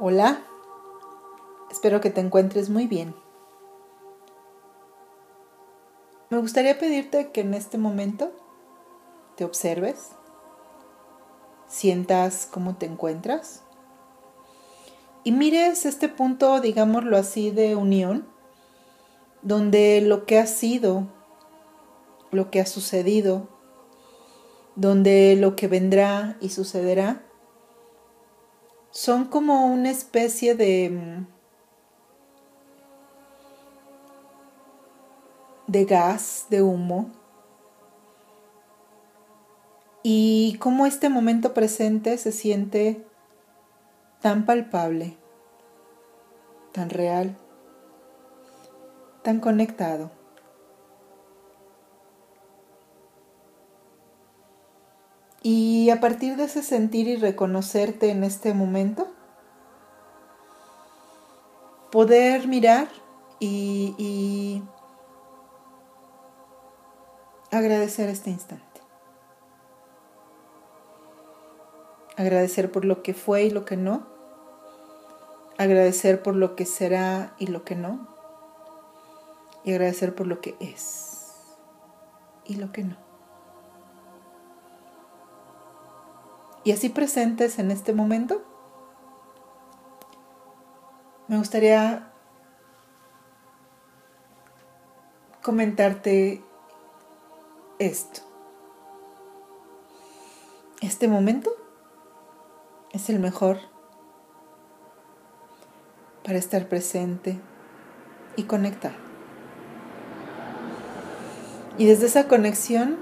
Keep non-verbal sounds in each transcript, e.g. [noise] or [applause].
Hola, espero que te encuentres muy bien. Me gustaría pedirte que en este momento te observes, sientas cómo te encuentras y mires este punto, digámoslo así, de unión, donde lo que ha sido, lo que ha sucedido, donde lo que vendrá y sucederá, son como una especie de mm, de gas, de humo, y cómo este momento presente se siente tan palpable, tan real, tan conectado. Y a partir de ese sentir y reconocerte en este momento, poder mirar y, agradecer este instante. Agradecer por lo que fue y lo que no. Agradecer por lo que será y lo que no. Y agradecer por lo que es y lo que no. Y así presentes en este momento, me gustaría comentarte esto. Este momento es el mejor para estar presente y conectar. Y desde esa conexión,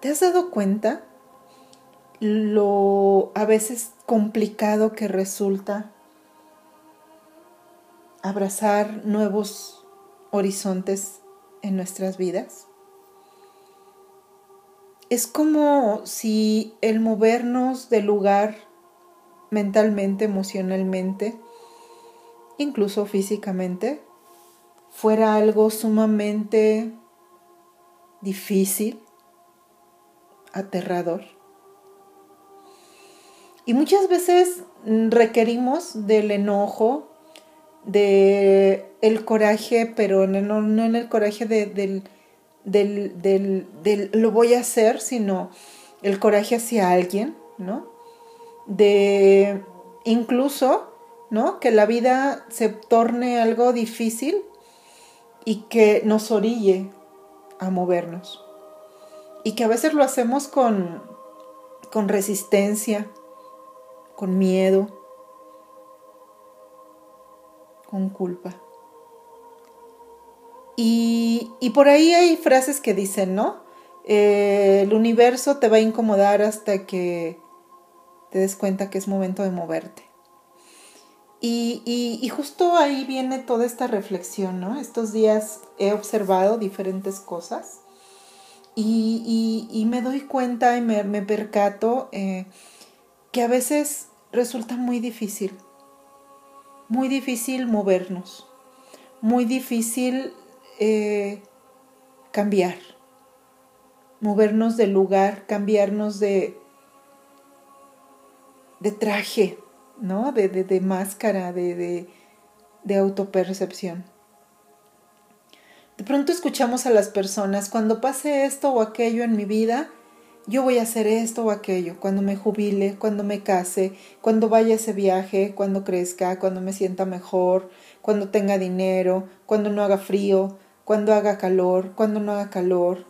¿te has dado cuenta lo a veces complicado que resulta abrazar nuevos horizontes en nuestras vidas. Es como si el movernos de lugar mentalmente, emocionalmente, incluso físicamente, fuera algo sumamente difícil, aterrador. Y muchas veces mm, requerimos del enojo, de el coraje, pero no, en el coraje del, del, lo voy a hacer, sino el coraje hacia alguien, ¿no? De incluso, ¿no? Que la vida se torne algo difícil y que nos orille a movernos. Y que a veces lo hacemos con, con resistencia, con miedo, con culpa. Y, por ahí hay frases que dicen, ¿no? Eh, el universo te va a incomodar hasta que te des cuenta que es momento de moverte. Y, y, justo ahí viene toda esta reflexión, ¿no? Estos días he observado diferentes cosas y, me doy cuenta y me, percato eh, que a veces resulta muy difícil, muy difícil movernos, muy difícil eh, cambiar, movernos de lugar, cambiarnos de, de traje, ¿no? De, de, máscara, de, de, de autopercepción. De pronto escuchamos a las personas, cuando pase esto o aquello en mi vida, yo voy a hacer esto o aquello, cuando me jubile, cuando me case, cuando vaya a ese viaje, cuando crezca, cuando me sienta mejor, cuando tenga dinero, cuando no haga frío, cuando haga calor, cuando no haga calor,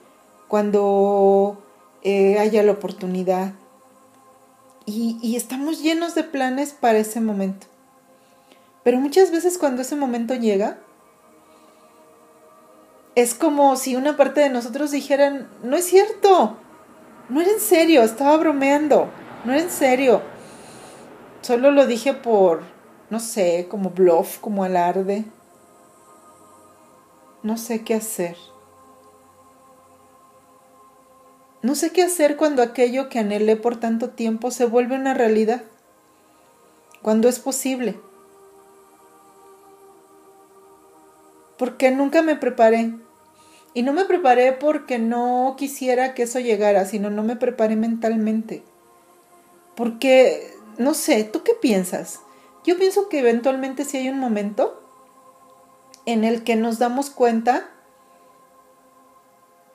cuando eh, haya la oportunidad. Y, y estamos llenos de planes para ese momento. Pero muchas veces cuando ese momento llega, es como si una parte de nosotros dijeran, no es cierto, no era en serio, estaba bromeando. No era en serio. Solo lo dije por, no sé, como bluff, como alarde. No sé qué hacer. No sé qué hacer cuando aquello que anhelé por tanto tiempo se vuelve una realidad. Cuando es posible. Porque nunca me preparé. Y no me preparé porque no quisiera que eso llegara, sino no me preparé mentalmente. Porque no sé, ¿tú qué piensas? Yo pienso que eventualmente sí hay un momento en el que nos damos cuenta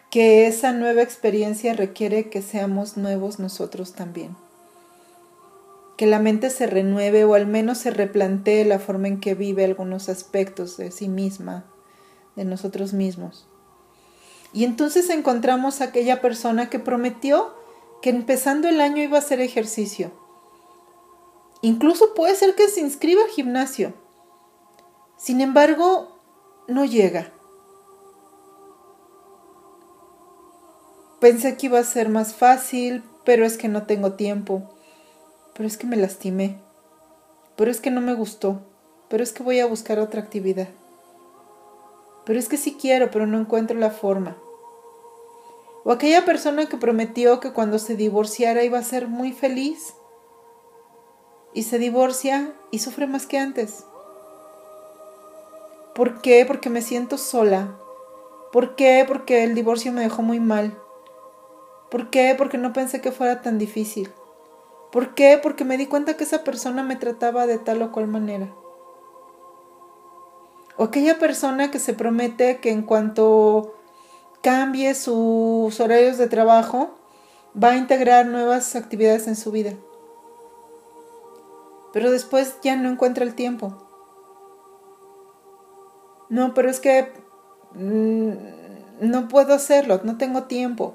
que esa nueva experiencia requiere que seamos nuevos nosotros también. Que la mente se renueve o al menos se replantee la forma en que vive algunos aspectos de sí misma, de nosotros mismos. Y entonces encontramos a aquella persona que prometió que empezando el año iba a hacer ejercicio. Incluso puede ser que se inscriba al gimnasio. Sin embargo, no llega. Pensé que iba a ser más fácil, pero es que no tengo tiempo. Pero es que me lastimé. Pero es que no me gustó. Pero es que voy a buscar otra actividad. Pero es que sí quiero, pero no encuentro la forma. O aquella persona que prometió que cuando se divorciara iba a ser muy feliz. Y se divorcia y sufre más que antes. ¿Por qué? Porque me siento sola. ¿Por qué? Porque el divorcio me dejó muy mal. ¿Por qué? Porque no pensé que fuera tan difícil. ¿Por qué? Porque me di cuenta que esa persona me trataba de tal o cual manera. O aquella persona que se promete que en cuanto cambie sus horarios de trabajo, va a integrar nuevas actividades en su vida. Pero después ya no encuentra el tiempo. No, pero es que mm, no puedo hacerlo, no tengo tiempo.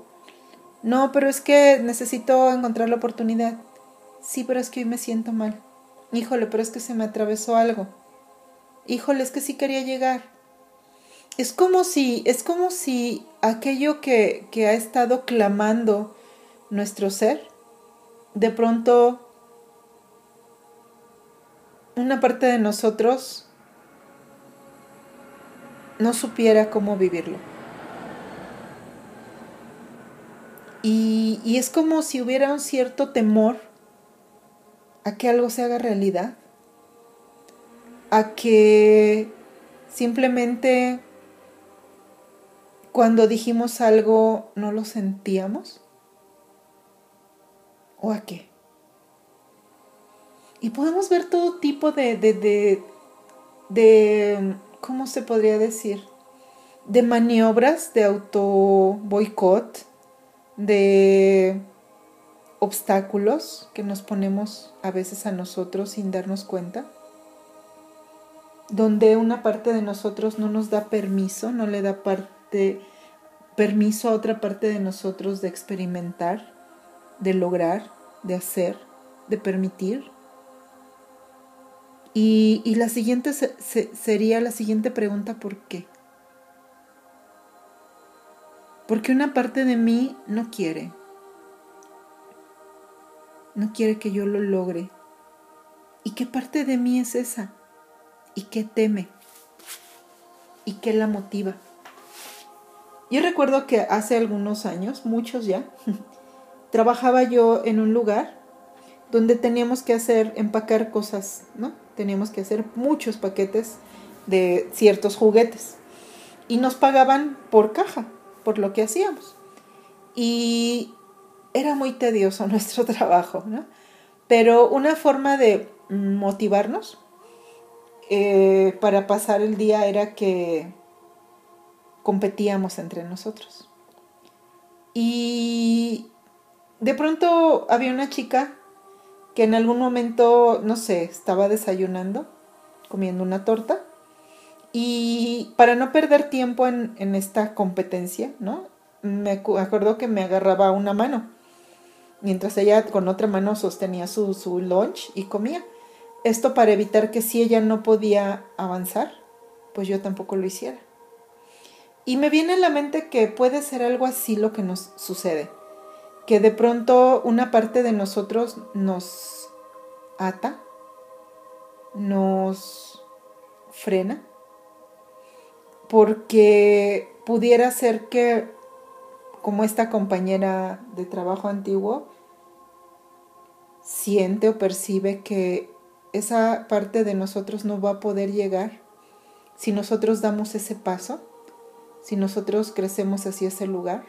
No, pero es que necesito encontrar la oportunidad. Sí, pero es que hoy me siento mal. Híjole, pero es que se me atravesó algo. Híjole, es que sí quería llegar es como si, es como si aquello que, que ha estado clamando nuestro ser, de pronto una parte de nosotros no supiera cómo vivirlo. Y, y, es como si hubiera un cierto temor a que algo se haga realidad, a que simplemente cuando dijimos algo no lo sentíamos? ¿O a qué? Y podemos ver todo tipo de, de, de, ¿cómo se podría decir? De maniobras de auto boicot, de obstáculos que nos ponemos a veces a nosotros sin darnos cuenta, donde una parte de nosotros no nos da permiso, no le da parte permiso a otra parte de nosotros de experimentar, de lograr, de hacer, de permitir. Y, la siguiente sería la siguiente pregunta, ¿por qué? Porque una parte de mí no quiere. No quiere que yo lo logre. ¿Y qué parte de mí es esa? ¿Y qué teme? ¿Y qué la motiva? Yo recuerdo que hace algunos años, muchos ya, [laughs] trabajaba yo en un lugar donde teníamos que hacer, empacar cosas, ¿no? Teníamos que hacer muchos paquetes de ciertos juguetes. Y nos pagaban por caja, por lo que hacíamos. Y era muy tedioso [laughs] nuestro trabajo, ¿no? Pero una forma de motivarnos eh, para pasar el día era que competíamos entre nosotros. Y de pronto había una chica que en algún momento, no sé, estaba desayunando, comiendo una torta, y para no perder tiempo en, esta competencia, ¿no? Me acuerdo que me agarraba una mano, mientras ella con otra mano sostenía su, su lunch y comía. Esto para evitar que si ella no podía avanzar, pues yo tampoco lo hiciera. Y me viene a la mente que puede ser algo así lo que nos sucede, que de pronto una parte de nosotros nos ata, nos frena, porque pudiera ser que, como esta compañera de trabajo antiguo, siente o percibe que esa parte de nosotros no va a poder llegar si nosotros damos ese paso si nosotros crecemos hacia ese lugar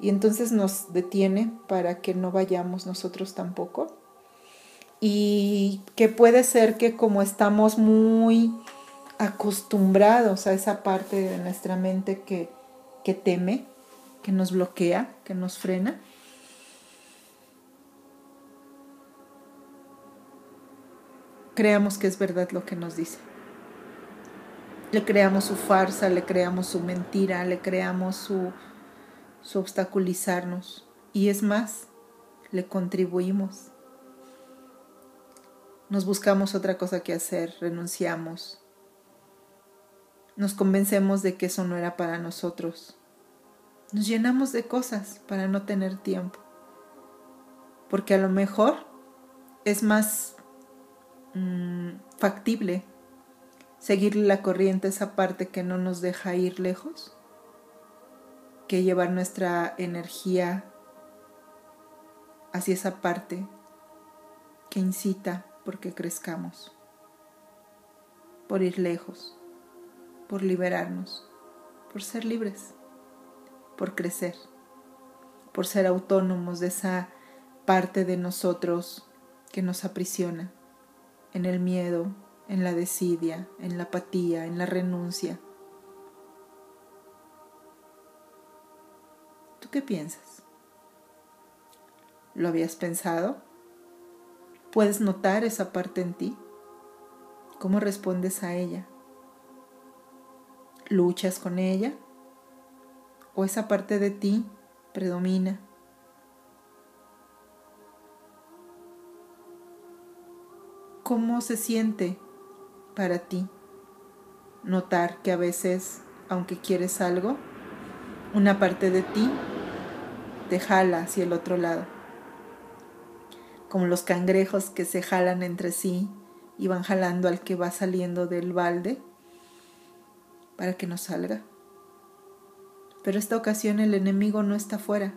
y entonces nos detiene para que no vayamos nosotros tampoco. y que puede ser que como estamos muy acostumbrados a esa parte de nuestra mente que, que teme, que nos bloquea, que nos frena, creamos que es verdad lo que nos dice. Le creamos su farsa, le creamos su mentira, le creamos su, su obstaculizarnos. Y es más, le contribuimos. Nos buscamos otra cosa que hacer, renunciamos. Nos convencemos de que eso no era para nosotros. Nos llenamos de cosas para no tener tiempo. Porque a lo mejor es más mm, factible seguir la corriente, esa parte que no nos deja ir lejos, que llevar nuestra energía hacia esa parte que incita porque crezcamos, por ir lejos, por liberarnos, por ser libres, por crecer, por ser autónomos de esa parte de nosotros que nos aprisiona en el miedo, en la desidia, en la apatía, en la renuncia. ¿Tú qué piensas? ¿Lo habías pensado? ¿Puedes notar esa parte en ti? ¿Cómo respondes a ella? ¿Luchas con ella? ¿O esa parte de ti predomina? ¿Cómo se siente para ti notar que a veces, aunque quieres algo, una parte de ti te jala hacia el otro lado? Como los cangrejos que se jalan entre sí y van jalando al que va saliendo del balde para que no salga. Pero esta ocasión el enemigo no está fuera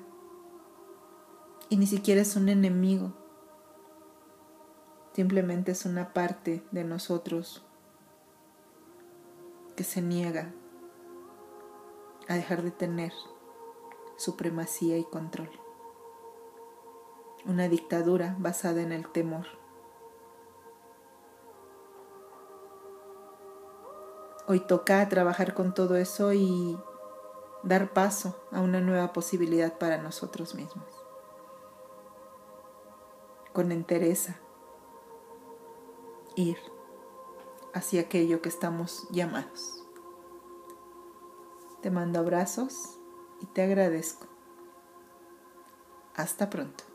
y ni siquiera es un enemigo, Simplemente es una parte de nosotros que se niega a dejar de tener supremacía y control. Una dictadura basada en el temor. Hoy toca trabajar con todo eso y dar paso a una nueva posibilidad para nosotros mismos. Con entereza, ir hacia aquello que estamos llamados. Te mando abrazos y te agradezco. Hasta pronto.